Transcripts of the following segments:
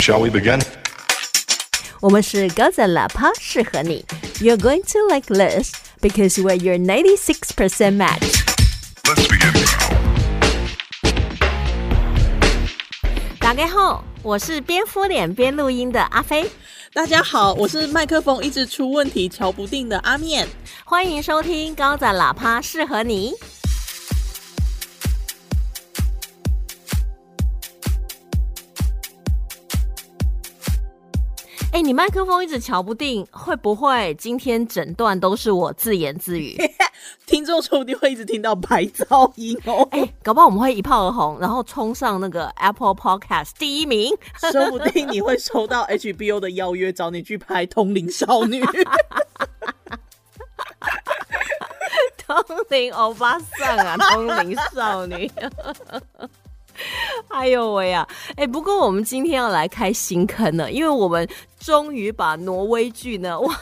Shall we begin? 我们是高赞喇叭，适合你。You're going to like this because we're your 96% match. Let's begin. 大家好，我是边敷脸边录音的阿飞，大家好，我是麦克风一直出问题、调不定的阿面。欢迎收听高赞喇叭，适合你。 哎，你麦克风一直瞧不定，会不会今天整段都是我自言自语？听众说不定会一直听到白噪音哦。哎，搞不好我们会一炮而红，然后冲上那个 Apple Podcast 第一名。说不定你会收到 HBO 的邀约，找你去拍《通灵少女》。通灵欧巴桑啊，通灵少女。哎呦喂呀！哎，不过我们今天要来开新坑了，因为我们。终于把挪威剧呢 哇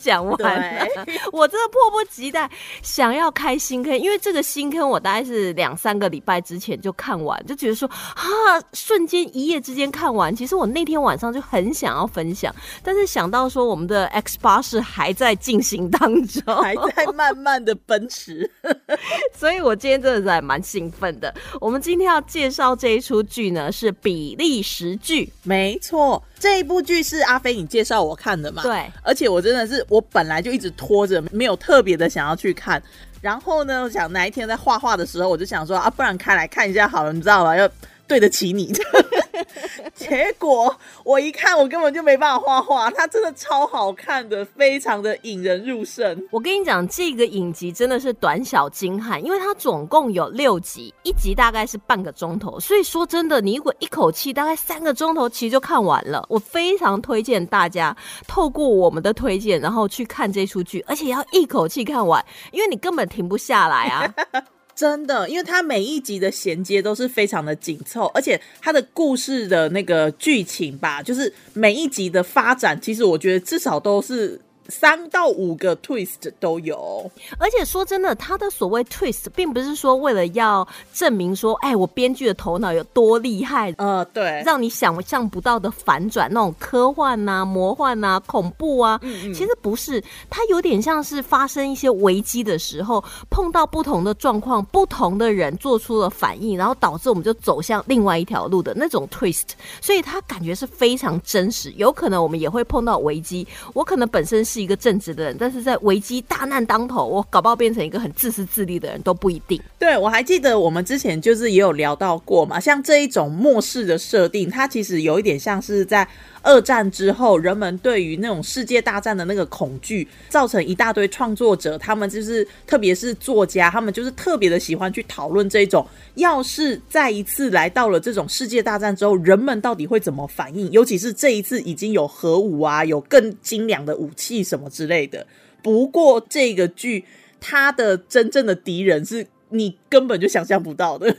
讲完了，我真的迫不及待想要开新坑，因为这个新坑我大概是两三个礼拜之前就看完，就觉得说啊，瞬间一夜之间看完。其实我那天晚上就很想要分享，但是想到说我们的 X 八是还在进行当中，还在慢慢的奔驰，所以我今天真的是蛮兴奋的。我们今天要介绍这一出剧呢是比利时剧，没错。这一部剧是阿飞你介绍我看的嘛？对，而且我真的是我本来就一直拖着，没有特别的想要去看。然后呢，我想哪一天在画画的时候，我就想说啊，不然开来看一下好了，你知道吗？要。对得起你，结果我一看，我根本就没办法画画。它真的超好看的，非常的引人入胜。我跟你讲，这个影集真的是短小精悍，因为它总共有六集，一集大概是半个钟头。所以说真的，你如果一口气大概三个钟头，其实就看完了。我非常推荐大家透过我们的推荐，然后去看这出剧，而且要一口气看完，因为你根本停不下来啊。真的，因为它每一集的衔接都是非常的紧凑，而且它的故事的那个剧情吧，就是每一集的发展，其实我觉得至少都是。三到五个 twist 都有，而且说真的，他的所谓 twist 并不是说为了要证明说，哎，我编剧的头脑有多厉害，呃，对，让你想象不到的反转，那种科幻呐、魔幻呐、恐怖啊，其实不是，它有点像是发生一些危机的时候，碰到不同的状况，不同的人做出了反应，然后导致我们就走向另外一条路的那种 twist，所以它感觉是非常真实，有可能我们也会碰到危机，我可能本身是。是一个正直的人，但是在危机大难当头，我搞不好变成一个很自私自利的人都不一定。对，我还记得我们之前就是也有聊到过嘛，像这一种末世的设定，它其实有一点像是在。二战之后，人们对于那种世界大战的那个恐惧，造成一大堆创作者，他们就是特别是作家，他们就是特别的喜欢去讨论这种，要是再一次来到了这种世界大战之后，人们到底会怎么反应？尤其是这一次已经有核武啊，有更精良的武器什么之类的。不过这个剧，它的真正的敌人是你根本就想象不到的。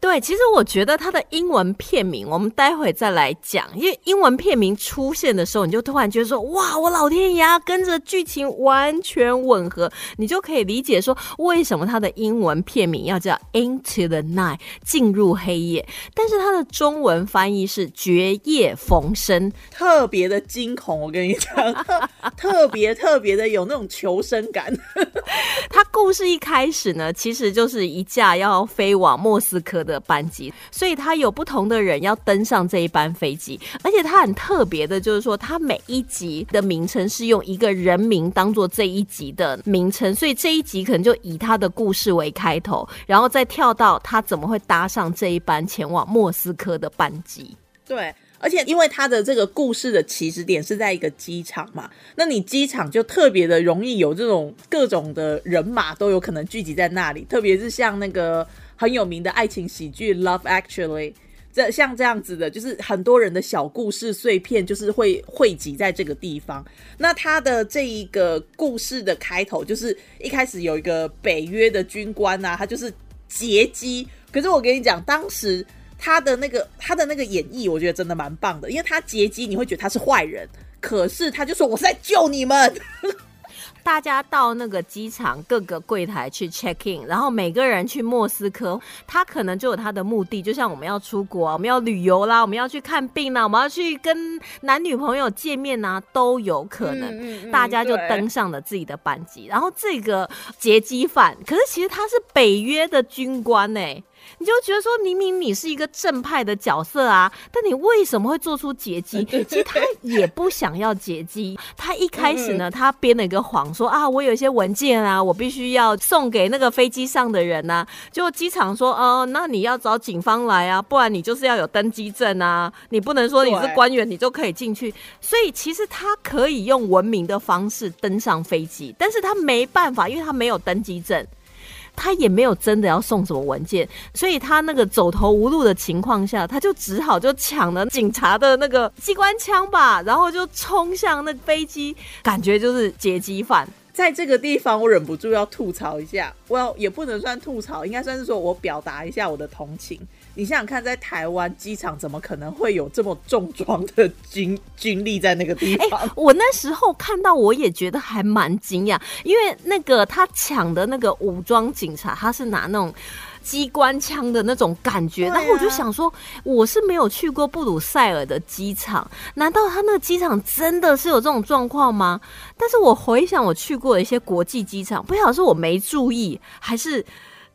对，其实我觉得它的英文片名，我们待会再来讲。因为英文片名出现的时候，你就突然觉得说：“哇，我老天爷，跟着剧情完全吻合。”你就可以理解说，为什么它的英文片名要叫《Into the Night》进入黑夜，但是它的中文翻译是《绝夜逢生》，特别的惊恐。我跟你讲，特别特别的有那种求生感。它故事一开始呢，其实就是一架要飞往莫斯科。的班级，所以他有不同的人要登上这一班飞机，而且他很特别的，就是说他每一集的名称是用一个人名当做这一集的名称，所以这一集可能就以他的故事为开头，然后再跳到他怎么会搭上这一班前往莫斯科的班机。对，而且因为他的这个故事的起始点是在一个机场嘛，那你机场就特别的容易有这种各种的人马都有可能聚集在那里，特别是像那个。很有名的爱情喜剧《Love Actually》，这像这样子的，就是很多人的小故事碎片，就是会汇集在这个地方。那他的这一个故事的开头，就是一开始有一个北约的军官啊，他就是劫机。可是我跟你讲，当时他的那个他的那个演绎，我觉得真的蛮棒的，因为他劫机，你会觉得他是坏人，可是他就说我是在救你们。大家到那个机场各个柜台去 check in，然后每个人去莫斯科，他可能就有他的目的，就像我们要出国，我们要旅游啦，我们要去看病啦，我们要去跟男女朋友见面呐，都有可能。大家就登上了自己的班机，然后这个劫机犯，可是其实他是北约的军官呢。你就觉得说，明明你是一个正派的角色啊，但你为什么会做出劫机？其实他也不想要劫机。他一开始呢，他编了一个谎，说啊，我有一些文件啊，我必须要送给那个飞机上的人呐。就机场说，哦，那你要找警方来啊，不然你就是要有登机证啊，你不能说你是官员，你就可以进去。所以其实他可以用文明的方式登上飞机，但是他没办法，因为他没有登机证。他也没有真的要送什么文件，所以他那个走投无路的情况下，他就只好就抢了警察的那个机关枪吧，然后就冲向那飞机，感觉就是劫机犯。在这个地方，我忍不住要吐槽一下，我要也不能算吐槽，应该算是说我表达一下我的同情。你想想看，在台湾机场怎么可能会有这么重装的军 军力在那个地方？我那时候看到，我也觉得还蛮惊讶，因为那个他抢的那个武装警察，他是拿那种机关枪的那种感觉。然后我就想说，我是没有去过布鲁塞尔的机场，难道他那个机场真的是有这种状况吗？但是我回想我去过的一些国际机场，不晓得是我没注意，还是。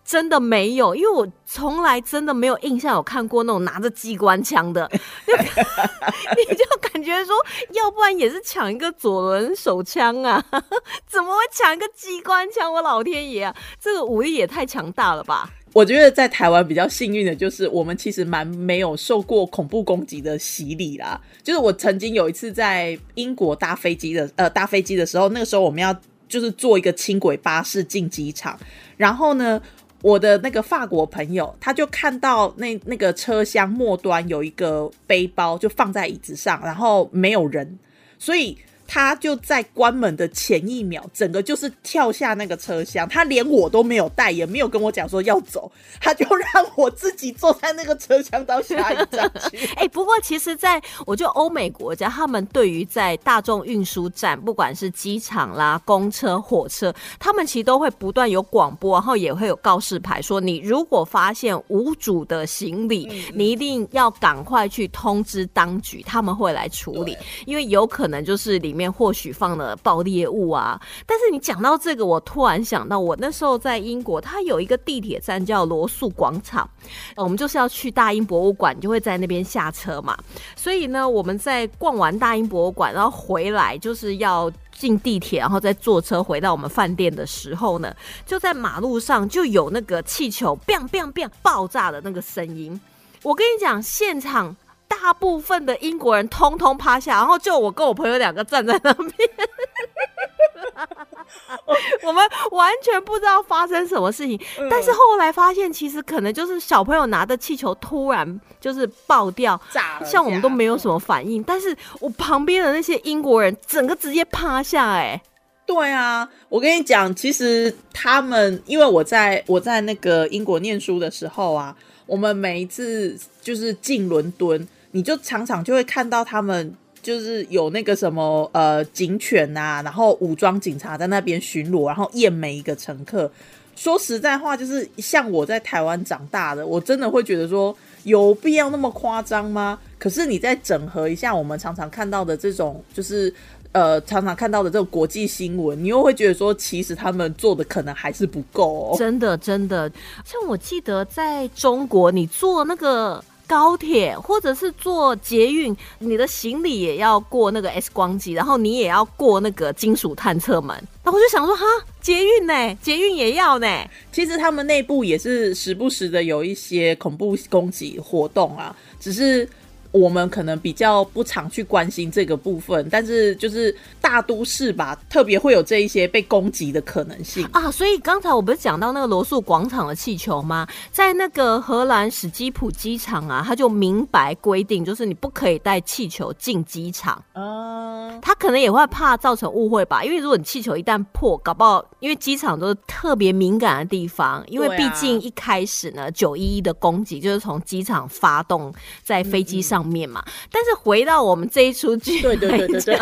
真的没有，因为我从来真的没有印象有看过那种拿着机关枪的，你就感觉说，要不然也是抢一个左轮手枪啊，怎么会抢一个机关枪？我老天爷啊，这个武力也太强大了吧！我觉得在台湾比较幸运的就是，我们其实蛮没有受过恐怖攻击的洗礼啦。就是我曾经有一次在英国搭飞机的，呃，搭飞机的时候，那个时候我们要就是坐一个轻轨巴士进机场，然后呢。我的那个法国朋友，他就看到那那个车厢末端有一个背包，就放在椅子上，然后没有人，所以。他就在关门的前一秒，整个就是跳下那个车厢，他连我都没有带，也没有跟我讲说要走，他就让我自己坐在那个车厢到下一站去。哎，不过其实，在我觉得欧美国家，他们对于在大众运输站，不管是机场啦、公车、火车，他们其实都会不断有广播，然后也会有告示牌说，你如果发现无主的行李，你一定要赶快去通知当局，他们会来处理，因为有可能就是里面。面或许放了爆裂物啊！但是你讲到这个，我突然想到，我那时候在英国，它有一个地铁站叫罗素广场，我们就是要去大英博物馆，就会在那边下车嘛。所以呢，我们在逛完大英博物馆，然后回来就是要进地铁，然后再坐车回到我们饭店的时候呢，就在马路上就有那个气球 “biang biang biang” 爆炸的那个声音。我跟你讲，现场。大部分的英国人通通趴下，然后就我跟我朋友两个站在那边，我们完全不知道发生什么事情。但是后来发现，其实可能就是小朋友拿的气球突然就是爆掉，像我们都没有什么反应。但是我旁边的那些英国人，整个直接趴下。哎，对啊，我跟你讲，其实他们因为我在我在那个英国念书的时候啊，我们每一次就是进伦敦。你就常常就会看到他们就是有那个什么呃警犬呐，然后武装警察在那边巡逻，然后验每一个乘客。说实在话，就是像我在台湾长大的，我真的会觉得说有必要那么夸张吗？可是你再整合一下我们常常看到的这种，就是呃常常看到的这种国际新闻，你又会觉得说，其实他们做的可能还是不够。真的，真的，像我记得在中国，你做那个。高铁或者是坐捷运，你的行李也要过那个 X 光机，然后你也要过那个金属探测门。那我就想说，哈，捷运呢？捷运也要呢？其实他们内部也是时不时的有一些恐怖攻击活动啊，只是。我们可能比较不常去关心这个部分，但是就是大都市吧，特别会有这一些被攻击的可能性啊。所以刚才我不是讲到那个罗素广场的气球吗？在那个荷兰史基普机场啊，他就明白规定，就是你不可以带气球进机场。嗯，他可能也会怕造成误会吧，因为如果你气球一旦破，搞不好因为机场都是特别敏感的地方，因为毕竟一开始呢，九一一的攻击就是从机场发动，在飞机上。面嘛，但是回到我们这一出剧，对对对对对，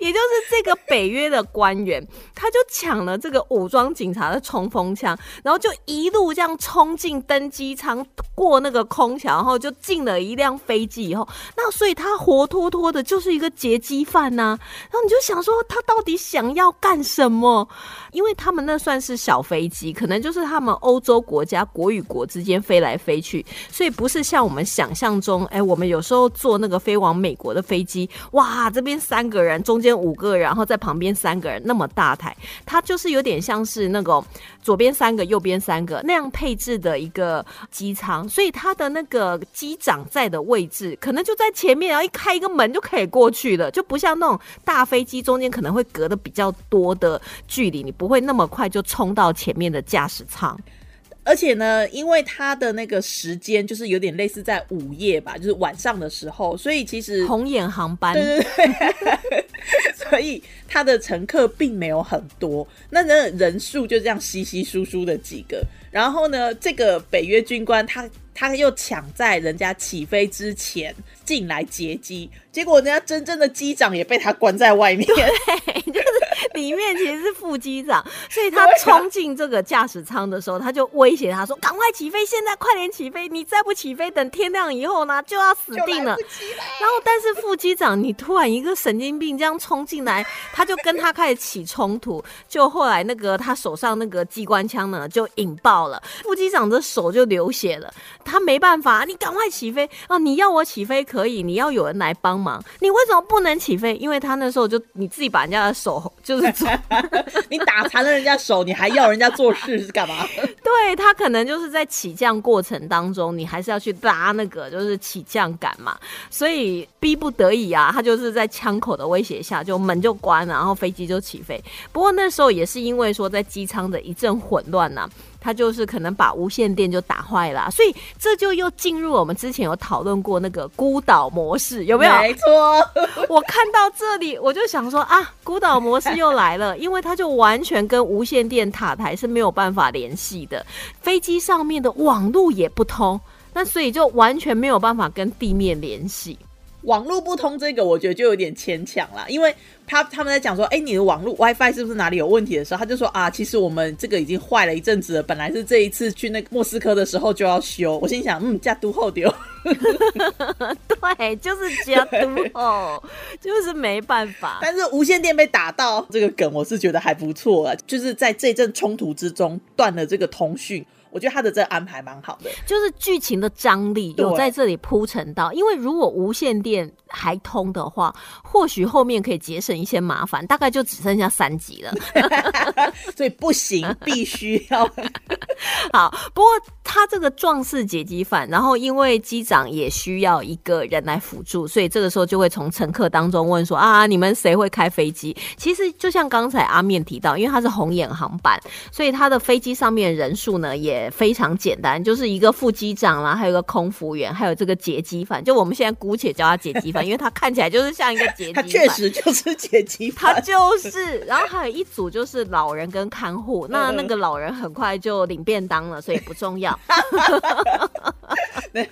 也就是这个北约的官员，他就抢了这个武装警察的冲锋枪，然后就一路这样冲进登机舱，过那个空桥，然后就进了一辆飞机以后，那所以他活脱脱的就是一个劫机犯呐。然后你就想说，他到底想要干什么？因为他们那算是小飞机，可能就是他们欧洲国家国与国之间飞来飞去，所以不是像我们想象中，哎，我们有时候坐那个飞往美国的飞机，哇，这边三个人，人中间五个人，然后在旁边三个人，那么大台，它就是有点像是那个左边三个，右边三个那样配置的一个机舱，所以它的那个机长在的位置，可能就在前面，然后一开一个门就可以过去了，就不像那种大飞机中间可能会隔的比较多的距离，你不会那么快就冲到前面的驾驶舱。而且呢，因为它的那个时间就是有点类似在午夜吧，就是晚上的时候，所以其实红眼航班，对对对，所以它的乘客并没有很多，那那人数就这样稀稀疏疏的几个。然后呢，这个北约军官他他又抢在人家起飞之前进来劫机，结果人家真正的机长也被他关在外面。里面其实是副机长，所以他冲进这个驾驶舱的时候，他就威胁他说：“赶快起飞，现在快点起飞！你再不起飞，等天亮以后呢，就要死定了。”然后，但是副机长，你突然一个神经病这样冲进来，他就跟他开始起冲突。就后来那个他手上那个机关枪呢，就引爆了，副机长的手就流血了。他没办法，你赶快起飞啊！你要我起飞可以，你要有人来帮忙，你为什么不能起飞？因为他那时候就你自己把人家的手就是。你打残了人家手，你还要人家做事 是干嘛？对他可能就是在起降过程当中，你还是要去拉那个就是起降杆嘛，所以逼不得已啊，他就是在枪口的威胁下，就门就关了，然后飞机就起飞。不过那时候也是因为说在机舱的一阵混乱呐。他就是可能把无线电就打坏了，所以这就又进入我们之前有讨论过那个孤岛模式，有没有？没错，我看到这里我就想说啊，孤岛模式又来了，因为它就完全跟无线电塔台是没有办法联系的，飞机上面的网络也不通，那所以就完全没有办法跟地面联系。网络不通这个，我觉得就有点牵强啦，因为他他们在讲说，哎，你的网络 WiFi 是不是哪里有问题的时候，他就说啊，其实我们这个已经坏了一阵子了，本来是这一次去那个莫斯科的时候就要修。我心想，嗯，加都后丢，对，就是加都后，就是没办法。但是无线电被打到这个梗，我是觉得还不错啊，就是在这阵冲突之中断了这个通讯。我觉得他的这个安排蛮好的，就是剧情的张力有在这里铺陈到，因为如果无线电还通的话，或许后面可以节省一些麻烦，大概就只剩下三集了，所以不行，必须要。好。不过他这个壮士劫机犯，然后因为机长也需要一个人来辅助，所以这个时候就会从乘客当中问说啊，你们谁会开飞机？其实就像刚才阿面提到，因为他是红眼航班，所以他的飞机上面人数呢也。非常简单，就是一个副机长啦，还有一个空服员，还有这个劫机犯。就我们现在姑且叫他劫机犯，因为他看起来就是像一个劫机犯。他确实就是劫机犯，他就是。然后还有一组就是老人跟看护，那那个老人很快就领便当了，所以不重要。哈哈哈哈哈哈哈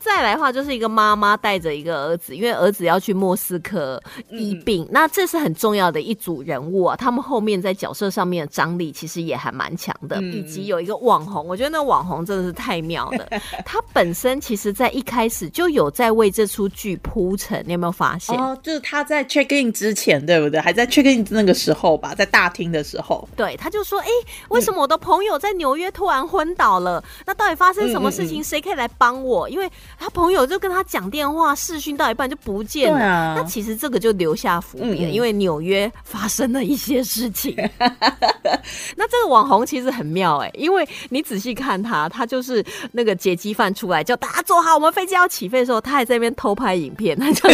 再来的话，就是一个妈妈带着一个儿子，因为儿子要去莫斯科医病，那这是很重要的一组人物啊。他们后面在角色上面的张力其实也还蛮强的，以及有一个网红，我觉得那网红真的是太妙了。他本身其实在一开始就有在为这出剧铺陈，你有没有发现？哦，就是他在 check in 之前，对不对？还在 check in 那个时候吧，在大厅的时候，对，他就说：“哎，为什么我的朋友在纽约突然昏倒了？那到底发生什么事情？谁可以来帮我？因为。”他朋友就跟他讲电话视讯到一半就不见了，那其实这个就留下伏笔了，因为纽约发生了一些事情。那这个网红其实很妙哎，因为你仔细看他，他就是那个劫机犯出来叫大家坐好，我们飞机要起飞的时候，他还在那边偷拍影片，他就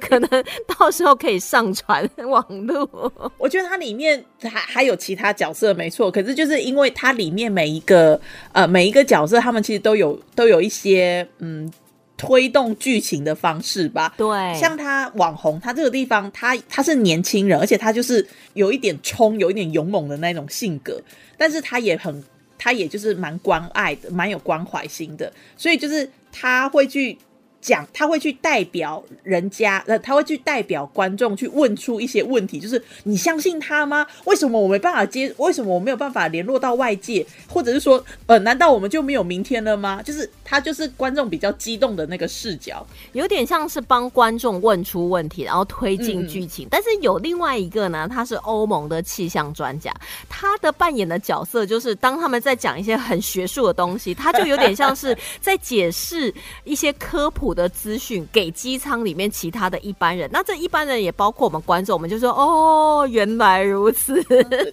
可能到时候可以上传网络。我觉得它里面还还有其他角色没错，可是就是因为它里面每一个呃每一个角色，他们其实都有都有一些。嗯，推动剧情的方式吧。对，像他网红，他这个地方，他他是年轻人，而且他就是有一点冲，有一点勇猛的那种性格，但是他也很，他也就是蛮关爱的，蛮有关怀心的，所以就是他会去。讲，他会去代表人家，呃，他会去代表观众去问出一些问题，就是你相信他吗？为什么我没办法接？为什么我没有办法联络到外界？或者是说，呃，难道我们就没有明天了吗？就是他就是观众比较激动的那个视角，有点像是帮观众问出问题，然后推进剧情。但是有另外一个呢，他是欧盟的气象专家，他的扮演的角色就是当他们在讲一些很学术的东西，他就有点像是在解释一些科普的资讯给机舱里面其他的一般人。那这一般人也包括我们观众，我们就说哦，原来如此。对对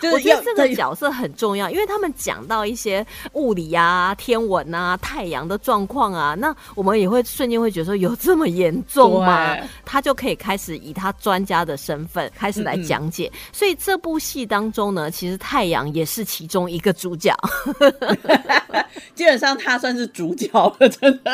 对，我觉得这个角色很重要，因为他们讲到一些物理啊、天文啊、太阳的状况啊，那我们也会瞬间会觉得说有这么严重吗？他就可以开始以他专家的身份开始来讲解。所以这部戏当中呢，其实太阳也是其中一个主角，基本上他算是主角了，真的。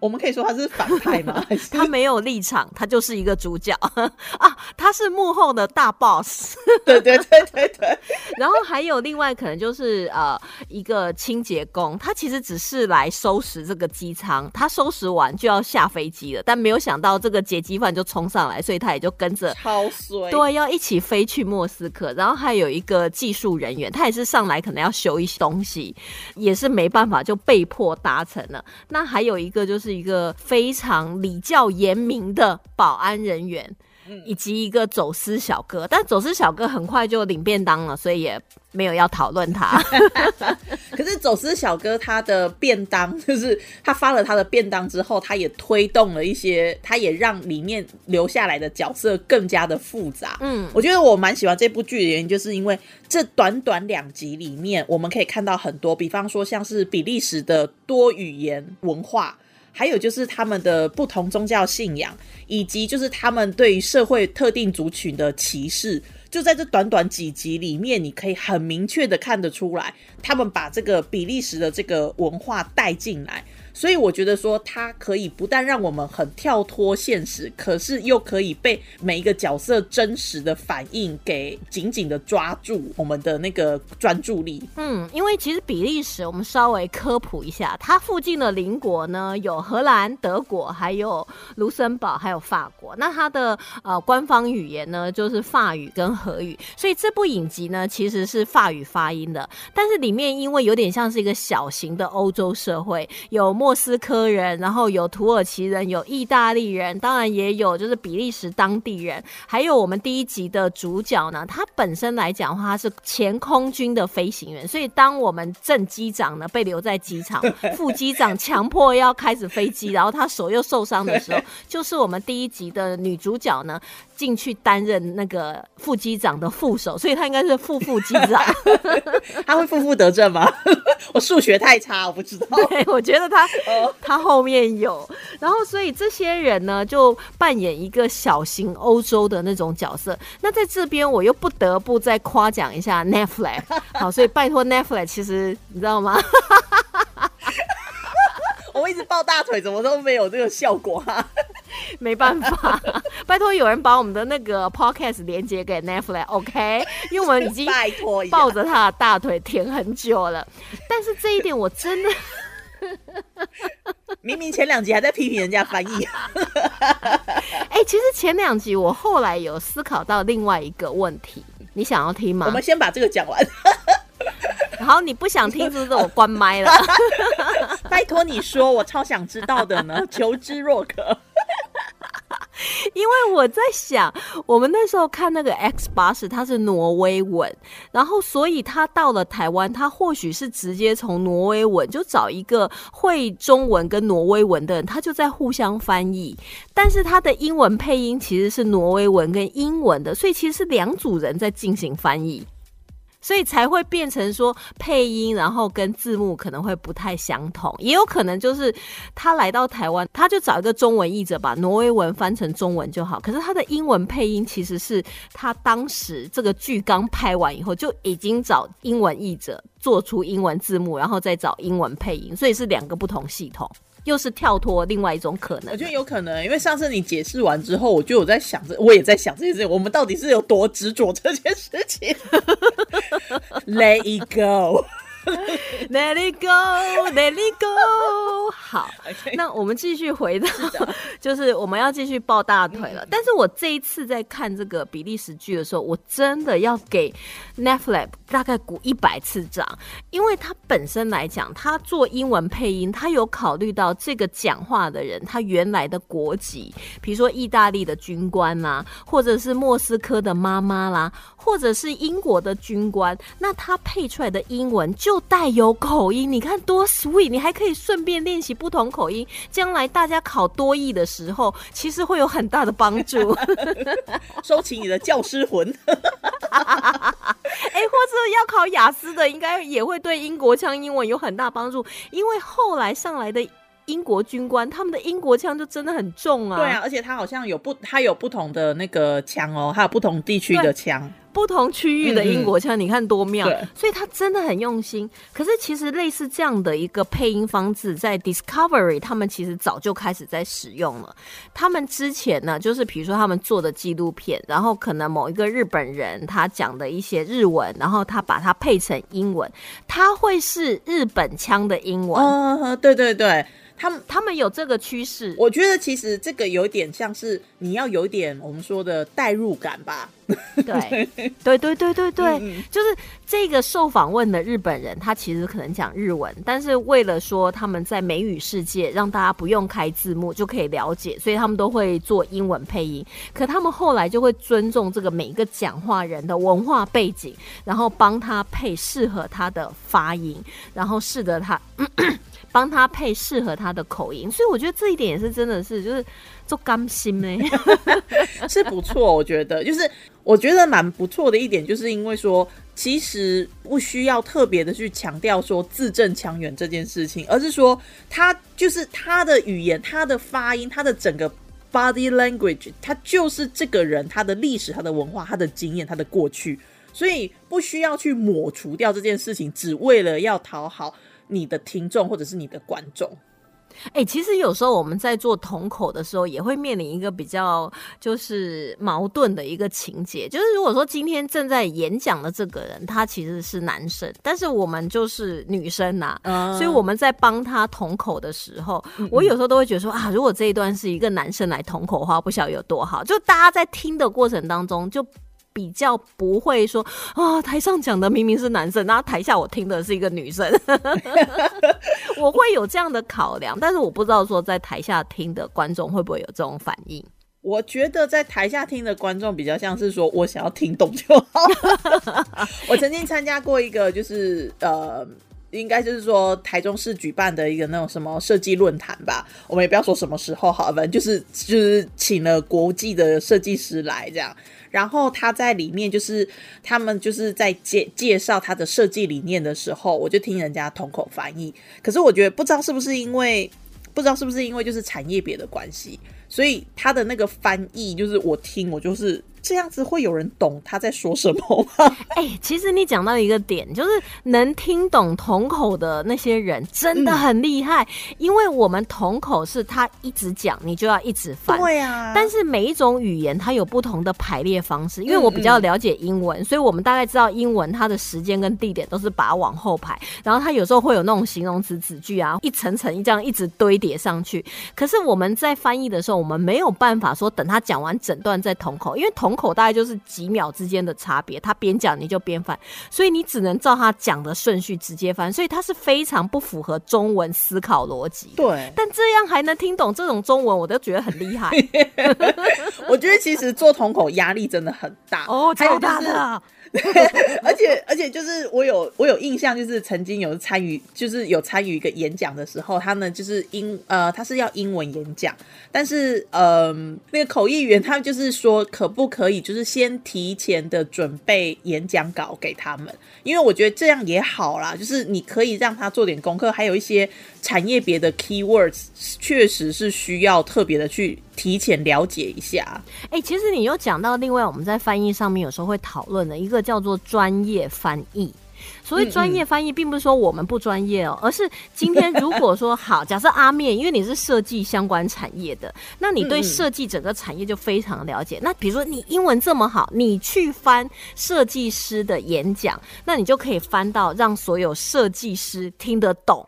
我们可以说他是反派吗？他没有立场，他就是一个主角 啊！他是幕后的大 boss。对对对对对。然后还有另外可能就是呃一个清洁工，他其实只是来收拾这个机舱，他收拾完就要下飞机了，但没有想到这个劫机犯就冲上来，所以他也就跟着超衰。对，要一起飞去莫斯科。然后还有一个技术人员，他也是上来可能要修一些东西，也是没办法就被迫搭乘了。那还有一个就是。是一个非常礼教严明的保安人员，以及一个走私小哥，但走私小哥很快就领便当了，所以也没有要讨论他。可是走私小哥他的便当，就是他发了他的便当之后，他也推动了一些，他也让里面留下来的角色更加的复杂。嗯，我觉得我蛮喜欢这部剧的原因，就是因为这短短两集里面，我们可以看到很多，比方说像是比利时的多语言文化。还有就是他们的不同宗教信仰，以及就是他们对于社会特定族群的歧视，就在这短短几集里面，你可以很明确的看得出来，他们把这个比利时的这个文化带进来。所以我觉得说，它可以不但让我们很跳脱现实，可是又可以被每一个角色真实的反应给紧紧的抓住我们的那个专注力。嗯，因为其实比利时，我们稍微科普一下，它附近的邻国呢有荷兰、德国，还有卢森堡，还有法国。那它的呃官方语言呢就是法语跟荷语，所以这部影集呢其实是法语发音的，但是里面因为有点像是一个小型的欧洲社会，有莫。莫斯科人，然后有土耳其人，有意大利人，当然也有就是比利时当地人，还有我们第一集的主角呢，他本身来讲的话他是前空军的飞行员，所以当我们正机长呢被留在机场，副机长强迫要开始飞机，然后他手又受伤的时候，就是我们第一集的女主角呢。进去担任那个副机长的副手，所以他应该是副副机长。他会负负得正吗？我数学太差，我不知道。对，我觉得他他后面有，然后所以这些人呢就扮演一个小型欧洲的那种角色。那在这边我又不得不再夸奖一下 Netflix。好，所以拜托 Netflix，其实你知道吗？我一直抱大腿，怎么都没有这个效果啊？没办法，拜托有人把我们的那个 podcast 连接给 Netflix，OK？因为我们已经拜托抱着他的大腿舔很久了。但是这一点我真的，明明前两集还在批评人家翻译。哎，其实前两集我后来有思考到另外一个问题，你想要听吗？我们先把这个讲完。好，你不想听，是不是我关麦了？拜托你说，我超想知道的呢，求知若渴。因为我在想，我们那时候看那个 X 八十，它是挪威文，然后所以他到了台湾，他或许是直接从挪威文就找一个会中文跟挪威文的人，他就在互相翻译。但是他的英文配音其实是挪威文跟英文的，所以其实是两组人在进行翻译。所以才会变成说配音，然后跟字幕可能会不太相同，也有可能就是他来到台湾，他就找一个中文译者把挪威文翻成中文就好。可是他的英文配音其实是他当时这个剧刚拍完以后就已经找英文译者做出英文字幕，然后再找英文配音，所以是两个不同系统。又是跳脱另外一种可能，我觉得有可能，因为上次你解释完之后，我就有在想着，我也在想这件事情，我们到底是有多执着这件事情？Let it go。Let it go, let it go。好，那我们继续回到，就是我们要继续抱大腿了。但是我这一次在看这个比利时剧的时候，我真的要给 Netflix 大概鼓一百次掌，因为它本身来讲，它做英文配音，它有考虑到这个讲话的人他原来的国籍，比如说意大利的军官啦，或者是莫斯科的妈妈啦，或者是英国的军官，那他配出来的英文就带有口音。你看多 sweet，你还可以顺便练习不同口音，将来大家考多译的时候，其实会有很大的帮助。收起你的教师魂。哎，或者要考雅思的，应该也会对英国腔英文有很大帮助，因为后来上来的英国军官，他们的英国腔就真的很重啊。对啊，而且他好像有不，他有不同的那个腔哦，还有不同地区的腔。不同区域的英国腔，你看多妙！所以他真的很用心。可是其实类似这样的一个配音方式，在 Discovery 他们其实早就开始在使用了。他们之前呢，就是比如说他们做的纪录片，然后可能某一个日本人他讲的一些日文，然后他把它配成英文，他会是日本腔的英文。嗯，对对对。他们他们有这个趋势，我觉得其实这个有点像是你要有点我们说的代入感吧。对对对对对对，就是这个受访问的日本人，他其实可能讲日文，但是为了说他们在美语世界让大家不用开字幕就可以了解，所以他们都会做英文配音。可他们后来就会尊重这个每一个讲话人的文化背景，然后帮他配适合他的发音，然后适得他。帮他配适合他的口音，所以我觉得这一点也是真的是就是做甘心呢，是不错。我觉得就是我觉得蛮不错的一点，就是因为说其实不需要特别的去强调说字正腔圆这件事情，而是说他就是他的语言、他的发音、他的整个 body language，他就是这个人他的历史、他的文化、他的经验、他的过去，所以不需要去抹除掉这件事情，只为了要讨好。你的听众或者是你的观众，哎，其实有时候我们在做同口的时候，也会面临一个比较就是矛盾的一个情节，就是如果说今天正在演讲的这个人他其实是男生，但是我们就是女生呐，所以我们在帮他同口的时候，我有时候都会觉得说啊，如果这一段是一个男生来同口的话，不晓得有多好，就大家在听的过程当中就。比较不会说啊，台上讲的明明是男生，然后台下我听的是一个女生，我会有这样的考量，但是我不知道说在台下听的观众会不会有这种反应。我觉得在台下听的观众比较像是说我想要听懂就好。我曾经参加过一个，就是呃，应该就是说台中市举办的一个那种什么设计论坛吧，我们也不要说什么时候好，反正就是就是请了国际的设计师来这样。然后他在里面就是他们就是在介介绍他的设计理念的时候，我就听人家同口翻译。可是我觉得不知道是不是因为不知道是不是因为就是产业别的关系，所以他的那个翻译就是我听我就是。这样子会有人懂他在说什么吗？哎，其实你讲到一个点，就是能听懂瞳口的那些人真的很厉害，因为我们瞳口是他一直讲，你就要一直翻。对啊。但是每一种语言它有不同的排列方式，因为我比较了解英文，所以我们大概知道英文它的时间跟地点都是把它往后排，然后它有时候会有那种形容词子句啊，一层层一这样一直堆叠上去。可是我们在翻译的时候，我们没有办法说等他讲完整段再瞳口，因为瞳。瞳口大概就是几秒之间的差别，他边讲你就边翻，所以你只能照他讲的顺序直接翻，所以它是非常不符合中文思考逻辑。对，但这样还能听懂这种中文，我都觉得很厉害。我觉得其实做瞳口压力真的很大哦，超大的。而且而且就是我有我有印象，就是曾经有参与，就是有参与一个演讲的时候，他呢就是英呃他是要英文演讲，但是呃那个口译员他就是说可不可以就是先提前的准备演讲稿给他们，因为我觉得这样也好啦，就是你可以让他做点功课，还有一些产业别的 keywords 确实是需要特别的去。提前了解一下，哎，其实你又讲到另外我们在翻译上面有时候会讨论的一个叫做专业翻译，所谓专业翻译，并不是说我们不专业哦，而是今天如果说好，假设阿面，因为你是设计相关产业的，那你对设计整个产业就非常了解。那比如说你英文这么好，你去翻设计师的演讲，那你就可以翻到让所有设计师听得懂。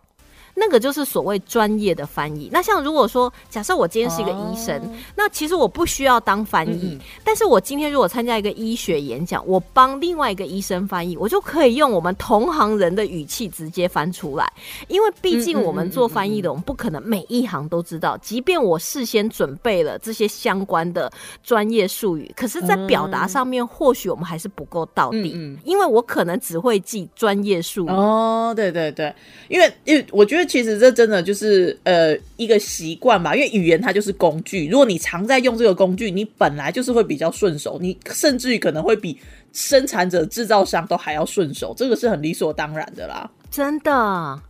那个就是所谓专业的翻译。那像如果说，假设我今天是一个医生，那其实我不需要当翻译。但是我今天如果参加一个医学演讲，我帮另外一个医生翻译，我就可以用我们同行人的语气直接翻出来。因为毕竟我们做翻译的，我们不可能每一行都知道。即便我事先准备了这些相关的专业术语，可是，在表达上面，或许我们还是不够到底。因为我可能只会记专业术语。哦，对对对，因为因为我觉得。其实这真的就是呃一个习惯吧，因为语言它就是工具。如果你常在用这个工具，你本来就是会比较顺手，你甚至于可能会比生产者、制造商都还要顺手，这个是很理所当然的啦。真的，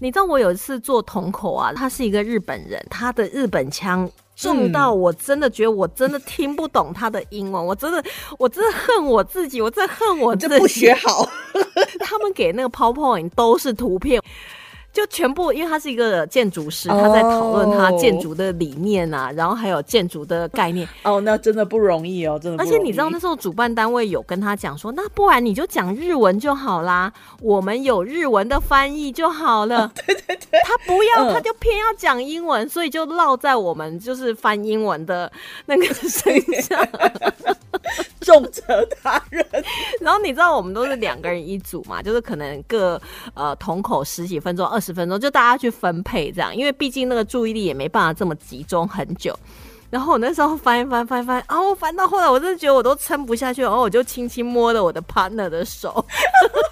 你知道我有一次做瞳口啊，他是一个日本人，他的日本腔重到我真的觉得我真的听不懂他的英文，我真的我真的恨我自己，我真的恨我自己不学好。他们给那个 PowerPoint 都是图片。就全部，因为他是一个建筑师，他在讨论他建筑的理念啊，然后还有建筑的概念。哦，那真的不容易哦，真的。而且你知道那时候主办单位有跟他讲说，那不然你就讲日文就好啦，我们有日文的翻译就好了。对对对，他不要，他就偏要讲英文，所以就落在我们就是翻英文的那个身上。重责他人，然后你知道我们都是两个人一组嘛，就是可能各呃同口十几分钟、二十分钟，就大家去分配这样，因为毕竟那个注意力也没办法这么集中很久。然后我那时候翻一翻翻翻，然后翻到后来，我真的觉得我都撑不下去，然后我就轻轻摸了我的 partner 的手，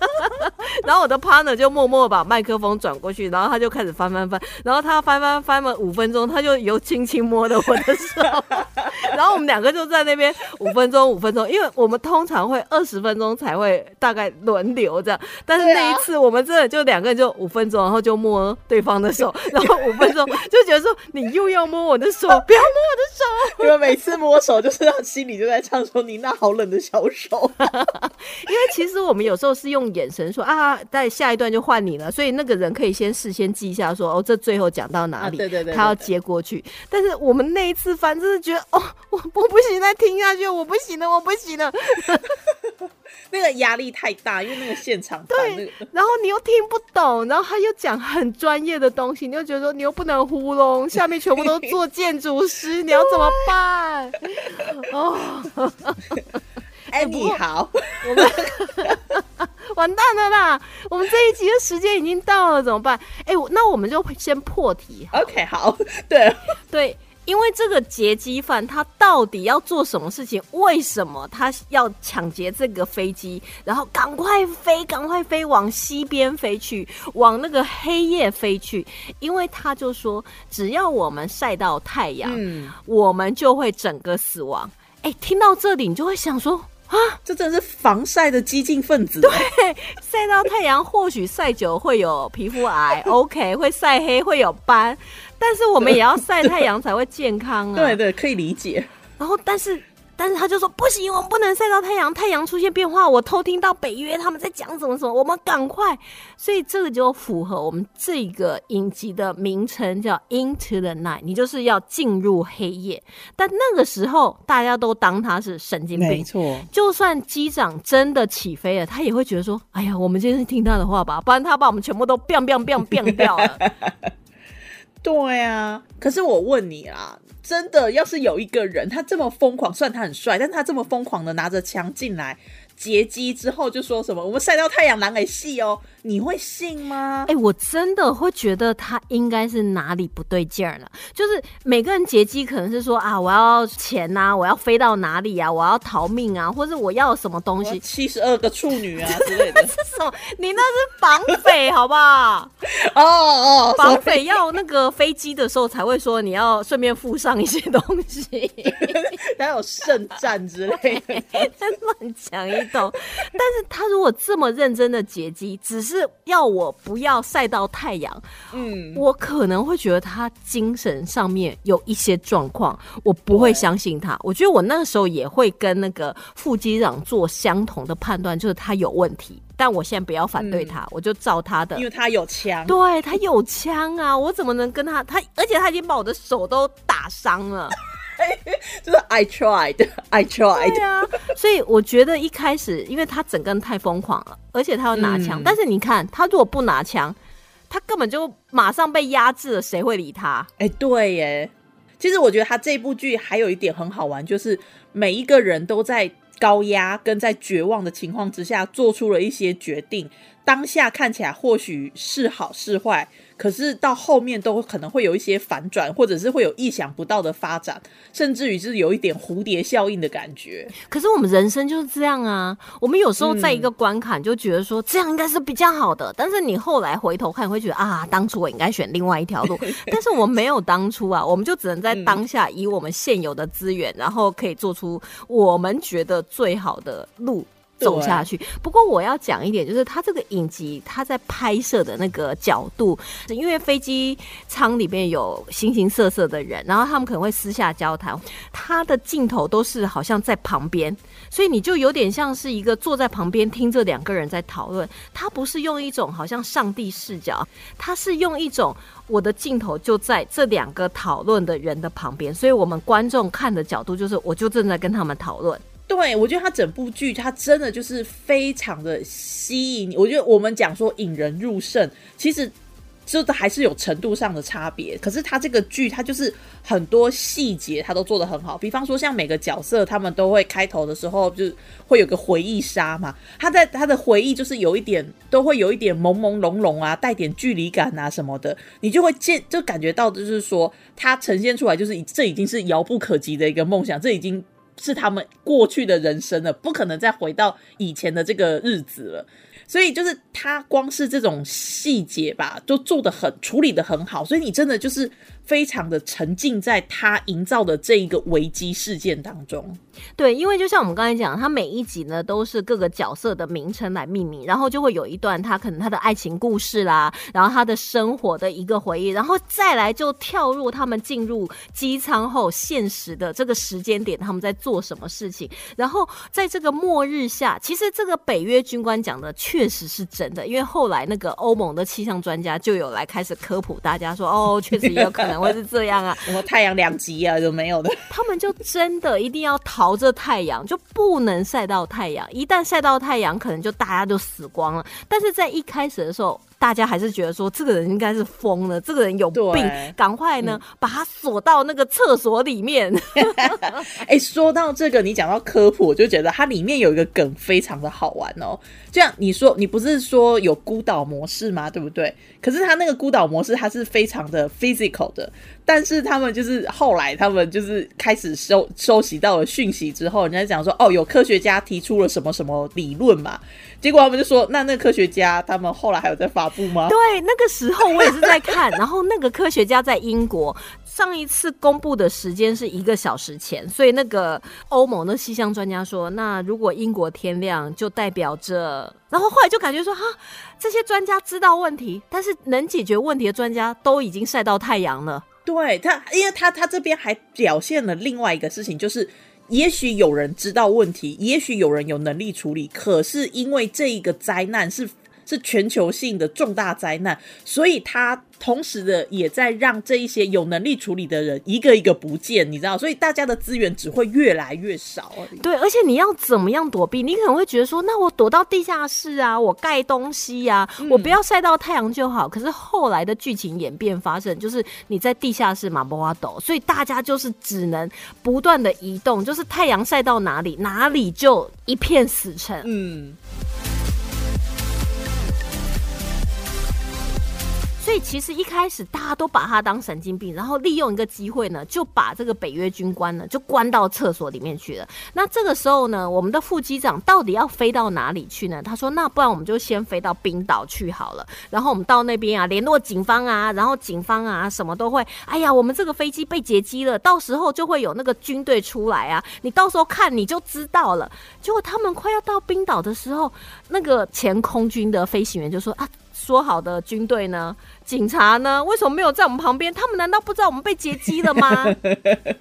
然后我的 partner 就默默把麦克风转过去，然后他就开始翻翻翻，然后他翻翻翻了五分钟，他就又轻轻摸了我的手，然后我们两个就在那边五分钟五分钟，因为我们通常会二十分钟才会大概轮流这样，但是那一次我们真的就两个人就五分钟，然后就摸对方的手，然后五分钟就觉得说你又要摸我的手，不要摸我的。手，因为每次摸手就是让心里就在唱说你那好冷的小手。因为其实我们有时候是用眼神说啊，在下一段就换你了，所以那个人可以先事先记一下说哦，这最后讲到哪里，对对对，他要接过去。但是我们那一次反正是觉得哦，我我不行再听下去，我不行了，我不行了。那个压力太大，因为那个现场对，然后你又听不懂，然后他又讲很专业的东西，你又觉得说你又不能糊弄，下面全部都做建筑师，你要怎么办？哦，哎，你好，我们 完蛋了啦！我们这一集的时间已经到了，怎么办？哎，那我们就先破题。OK，好，对对。因为这个劫机犯他到底要做什么事情？为什么他要抢劫这个飞机？然后赶快飞，赶快飞往西边飞去，往那个黑夜飞去。因为他就说，只要我们晒到太阳，我们就会整个死亡。哎，听到这里，你就会想说。啊，这真是防晒的激进分子。对，晒到太阳或许晒久会有皮肤癌，OK，会晒黑会有斑，但是我们也要晒太阳才会健康啊。对对，可以理解。然后，但是。但是他就说不行，我们不能晒到太阳，太阳出现变化，我偷听到北约他们在讲什么什么，我们赶快。所以这个就符合我们这个影集的名称，叫 Into the Night，你就是要进入黑夜。但那个时候大家都当他是神经病，没错。就算机长真的起飞了，他也会觉得说，哎呀，我们今天听他的话吧，不然他把我们全部都变变变变掉了。对啊，可是我问你啦。真的，要是有一个人，他这么疯狂，虽然他很帅，但他这么疯狂的拿着枪进来。劫机之后就说什么我们晒到太阳狼给戏哦，你会信吗？哎，我真的会觉得他应该是哪里不对劲儿了。就是每个人劫机可能是说啊，我要钱呐，我要飞到哪里啊，我要逃命啊，或者我要什么东西？七十二个处女啊之类的。是什么？你那是绑匪好不好？哦哦，绑匪要那个飞机的时候才会说你要顺便附上一些东西，还有圣战之类的，乱讲一。懂。但是他如果这么认真的解析，只是要我不要晒到太阳，嗯，我可能会觉得他精神上面有一些状况，我不会相信他。我觉得我那个时候也会跟那个副机长做相同的判断，就是他有问题。但我现在不要反对他，我就照他的，因为他有枪，对他有枪啊，我怎么能跟他？他而且他已经把我的手都打伤了。就是 I tried, I tried。对啊，所以我觉得一开始，因为他整个人太疯狂了，而且他要拿枪。但是你看，他如果不拿枪，他根本就马上被压制了，谁会理他？哎，对耶。其实我觉得他这部剧还有一点很好玩，就是每一个人都在高压跟在绝望的情况之下，做出了一些决定。当下看起来或许是好是坏。可是到后面都可能会有一些反转，或者是会有意想不到的发展，甚至于是有一点蝴蝶效应的感觉。可是我们人生就是这样啊，我们有时候在一个关卡就觉得说这样应该是比较好的，但是你后来回头看会觉得啊，当初我应该选另外一条路。但是我们没有当初啊，我们就只能在当下以我们现有的资源，然后可以做出我们觉得最好的路。走下去。不过我要讲一点，就是他这个影集，他在拍摄的那个角度，因为飞机舱里面有形形色色的人，然后他们可能会私下交谈，他的镜头都是好像在旁边，所以你就有点像是一个坐在旁边听这两个人在讨论。他不是用一种好像上帝视角，他是用一种我的镜头就在这两个讨论的人的旁边，所以我们观众看的角度就是，我就正在跟他们讨论。对，我觉得他整部剧，他真的就是非常的吸引你。我觉得我们讲说引人入胜，其实这还是有程度上的差别。可是他这个剧，他就是很多细节他都做的很好。比方说，像每个角色，他们都会开头的时候就会有个回忆杀嘛。他在他的回忆就是有一点，都会有一点朦朦胧胧啊，带点距离感啊什么的。你就会见，就感觉到就是说，他呈现出来就是这已经是遥不可及的一个梦想，这已经。是他们过去的人生了，不可能再回到以前的这个日子了。所以就是他光是这种细节吧，都做的很处理的很好。所以你真的就是非常的沉浸在他营造的这一个危机事件当中。对，因为就像我们刚才讲，他每一集呢都是各个角色的名称来命名，然后就会有一段他可能他的爱情故事啦，然后他的生活的一个回忆，然后再来就跳入他们进入机舱后现实的这个时间点，他们在做什么事情。然后在这个末日下，其实这个北约军官讲的确实是真的，因为后来那个欧盟的气象专家就有来开始科普大家说，哦，确实也有可能会是这样啊，什么太阳两极啊，有没有的，他们就真的一定要逃。着太阳就不能晒到太阳，一旦晒到太阳，可能就大家就死光了。但是在一开始的时候。大家还是觉得说这个人应该是疯了，这个人有病，赶快呢把他锁到那个厕所里面。哎，说到这个，你讲到科普，我就觉得它里面有一个梗非常的好玩哦。这样你说，你不是说有孤岛模式吗？对不对？可是它那个孤岛模式，它是非常的 physical 的。但是他们就是后来，他们就是开始收收集到了讯息之后，人家讲说，哦，有科学家提出了什么什么理论嘛。结果他们就说，那那科学家他们后来还有在发布吗？对，那个时候我也是在看，然后那个科学家在英国上一次公布的时间是一个小时前，所以那个欧盟的气象专家说，那如果英国天亮，就代表着，然后后来就感觉说，哈，这些专家知道问题，但是能解决问题的专家都已经晒到太阳了。对他，因为他他这边还表现了另外一个事情，就是。也许有人知道问题，也许有人有能力处理，可是因为这一个灾难是。是全球性的重大灾难，所以他同时的也在让这一些有能力处理的人一个一个不见，你知道，所以大家的资源只会越来越少。对，而且你要怎么样躲避？你可能会觉得说，那我躲到地下室啊，我盖东西呀，我不要晒到太阳就好。可是后来的剧情演变发生，就是你在地下室马波瓦斗，所以大家就是只能不断的移动，就是太阳晒到哪里，哪里就一片死城。嗯。所以其实一开始大家都把他当神经病，然后利用一个机会呢，就把这个北约军官呢就关到厕所里面去了。那这个时候呢，我们的副机长到底要飞到哪里去呢？他说：“那不然我们就先飞到冰岛去好了。然后我们到那边啊，联络警方啊，然后警方啊什么都会。哎呀，我们这个飞机被劫机了，到时候就会有那个军队出来啊，你到时候看你就知道了。结果他们快要到冰岛的时候，那个前空军的飞行员就说啊。”说好的军队呢？警察呢？为什么没有在我们旁边？他们难道不知道我们被劫机了吗？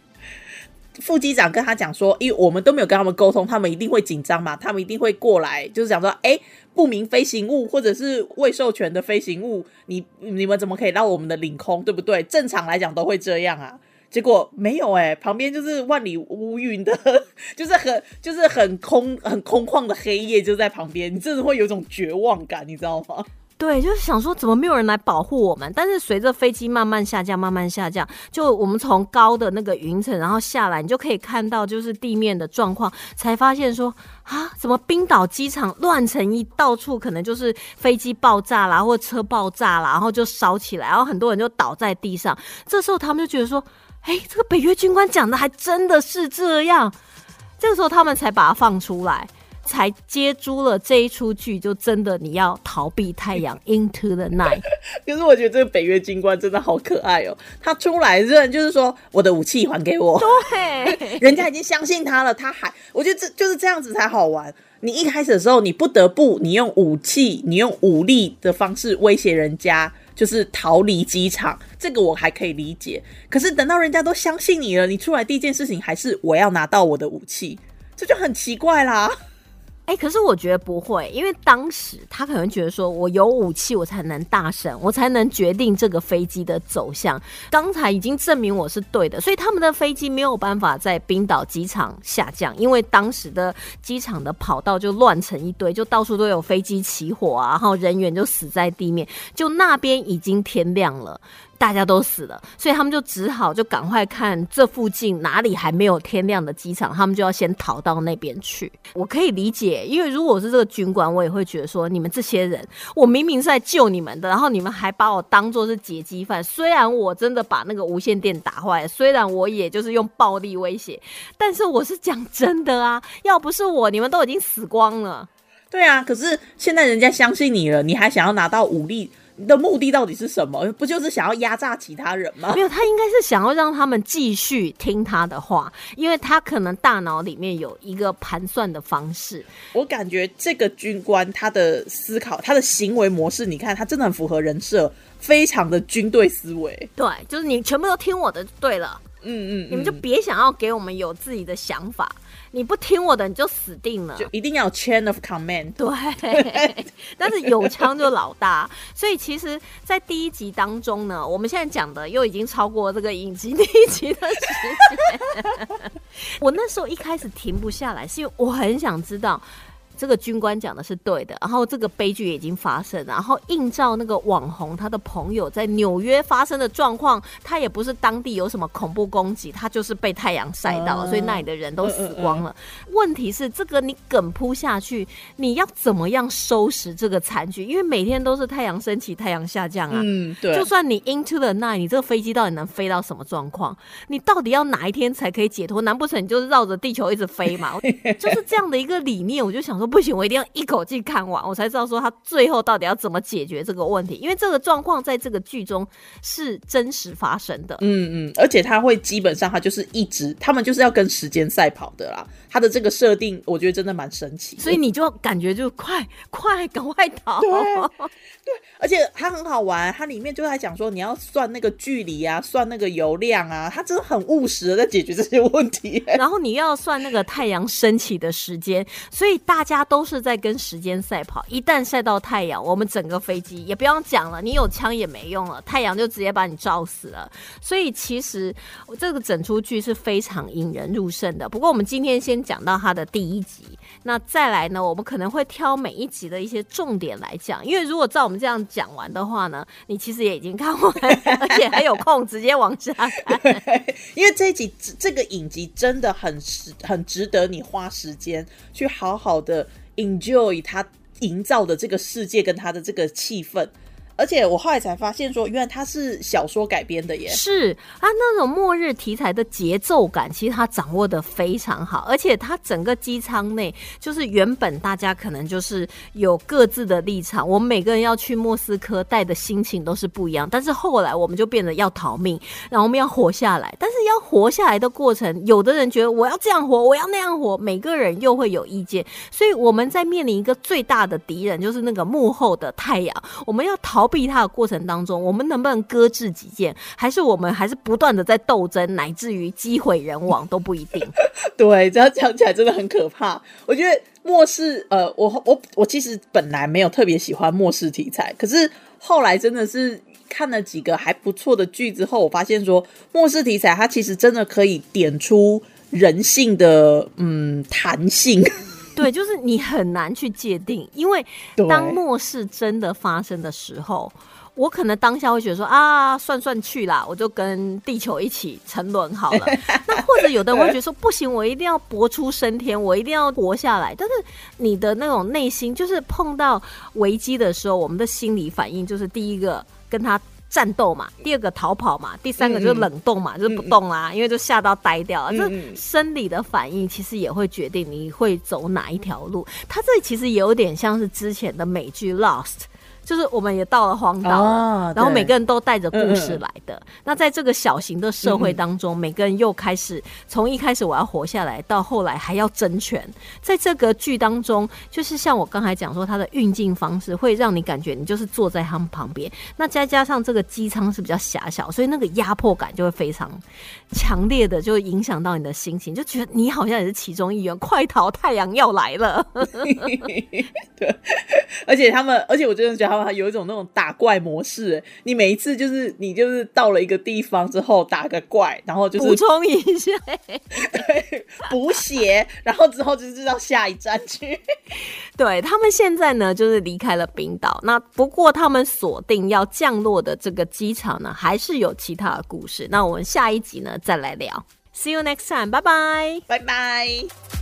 副机长跟他讲说，因为我们都没有跟他们沟通，他们一定会紧张嘛，他们一定会过来，就是讲说，哎，不明飞行物或者是未授权的飞行物，你你们怎么可以到我们的领空，对不对？正常来讲都会这样啊。结果没有哎，旁边就是万里无云的，就是很就是很空很空旷的黑夜就在旁边，你真的会有种绝望感，你知道吗？对，就是想说怎么没有人来保护我们？但是随着飞机慢慢下降，慢慢下降，就我们从高的那个云层然后下来，你就可以看到就是地面的状况，才发现说啊，怎么冰岛机场乱成一到处，可能就是飞机爆炸啦，或车爆炸啦，然后就烧起来，然后很多人就倒在地上。这时候他们就觉得说，哎，这个北约军官讲的还真的是这样。这个时候他们才把它放出来。才接住了这一出剧，就真的你要逃避太阳，into the night。可是我觉得这个北约军官真的好可爱哦，他出来认就是说我的武器还给我，对，人家已经相信他了，他还我觉得这就是这样子才好玩。你一开始的时候，你不得不你用武器，你用武力的方式威胁人家，就是逃离机场，这个我还可以理解。可是等到人家都相信你了，你出来第一件事情还是我要拿到我的武器，这就很奇怪啦。哎，可是我觉得不会，因为当时他可能觉得说，我有武器，我才能大声，我才能决定这个飞机的走向。刚才已经证明我是对的，所以他们的飞机没有办法在冰岛机场下降，因为当时的机场的跑道就乱成一堆，就到处都有飞机起火啊，然后人员就死在地面，就那边已经天亮了。大家都死了，所以他们就只好就赶快看这附近哪里还没有天亮的机场，他们就要先逃到那边去。我可以理解，因为如果是这个军官，我也会觉得说，你们这些人，我明明是在救你们的，然后你们还把我当做是劫机犯。虽然我真的把那个无线电打坏了，虽然我也就是用暴力威胁，但是我是讲真的啊，要不是我，你们都已经死光了。对啊，可是现在人家相信你了，你还想要拿到武力？你的目的到底是什么？不就是想要压榨其他人吗？没有，他应该是想要让他们继续听他的话，因为他可能大脑里面有一个盘算的方式。我感觉这个军官他的思考、他的行为模式，你看他真的很符合人设，非常的军队思维。对，就是你全部都听我的，就对了。嗯嗯，你们就别想要给我们有自己的想法。你不听我的，你就死定了。就一定要 chain of command。对，但是有枪就老大。所以其实，在第一集当中呢，我们现在讲的又已经超过这个影集第一集的时间。我那时候一开始停不下来，是因为我很想知道。这个军官讲的是对的，然后这个悲剧已经发生，然后映照那个网红他的朋友在纽约发生的状况，他也不是当地有什么恐怖攻击，他就是被太阳晒到了，所以那里的人都死光了。问题是这个你梗扑下去，你要怎么样收拾这个残局？因为每天都是太阳升起，太阳下降啊。嗯，对。就算你 into the night，你这个飞机到底能飞到什么状况？你到底要哪一天才可以解脱？难不成你就是绕着地球一直飞嘛？就是这样的一个理念，我就想说。不行，我一定要一口气看完，我才知道说他最后到底要怎么解决这个问题。因为这个状况在这个剧中是真实发生的。嗯嗯，而且他会基本上他就是一直，他们就是要跟时间赛跑的啦。他的这个设定，我觉得真的蛮神奇。所以你就感觉就快 快赶快逃。对对，而且它很好玩，它里面就在讲说你要算那个距离啊，算那个油量啊，它真的很务实的在解决这些问题。然后你又要算那个太阳升起的时间，所以大家。家都是在跟时间赛跑，一旦晒到太阳，我们整个飞机也不用讲了，你有枪也没用了，太阳就直接把你照死了。所以其实这个整出剧是非常引人入胜的。不过我们今天先讲到它的第一集，那再来呢，我们可能会挑每一集的一些重点来讲，因为如果照我们这样讲完的话呢，你其实也已经看完，而且还有空直接往下看。因为这一集这个影集真的很值很值得你花时间去好好的。Enjoy 他营造的这个世界跟他的这个气氛，而且我后来才发现说，原来它是小说改编的耶。是啊，那种末日题材的节奏感，其实他掌握的非常好，而且他整个机舱内，就是原本大家可能就是有各自的立场，我们每个人要去莫斯科带的心情都是不一样。但是后来我们就变得要逃命，然后我们要活下来。但是要活下来的过程，有的人觉得我要这样活，我要那样活，每个人又会有意见。所以我们在面临一个最大的敌人，就是那个幕后的太阳。我们要逃避它的过程当中，我们能不能搁置己见，还是我们还是不断的在斗争，乃至于机毁人亡都不一定。对，这样讲起来真的很可怕。我觉得末世，呃，我我我其实本来没有特别喜欢末世题材，可是后来真的是看了几个还不错的剧之后，我发现说末世题材它其实真的可以点出人性的嗯弹性。对，就是你很难去界定，因为当末世真的发生的时候，我可能当下会觉得说啊，算算去啦，我就跟地球一起沉沦好了。那或者有的人会觉得说，不行，我一定要搏出升天，我一定要活下来。但是你的那种内心，就是碰到危机的时候，我们的心理反应就是第一个跟他。战斗嘛，第二个逃跑嘛，第三个就是冷冻嘛，就是不动啦，因为就吓到呆掉了。这生理的反应其实也会决定你会走哪一条路。它这其实有点像是之前的美剧《Lost》。就是我们也到了荒岛，然后每个人都带着故事来的。那在这个小型的社会当中，每个人又开始从一开始我要活下来，到后来还要争权。在这个剧当中，就是像我刚才讲说，它的运镜方式会让你感觉你就是坐在他们旁边。那再加上这个机舱是比较狭小，所以那个压迫感就会非常强烈的，就影响到你的心情，就觉得你好像也是其中一员，快逃！太阳要来了。对，而且他们，而且我真的觉得他们。有一种那种打怪模式，你每一次就是你就是到了一个地方之后打个怪，然后就是补充一下，对 补血，然后之后就是到下一站去。对他们现在呢，就是离开了冰岛，那不过他们锁定要降落的这个机场呢，还是有其他的故事。那我们下一集再来聊。See you next time，拜拜，拜拜。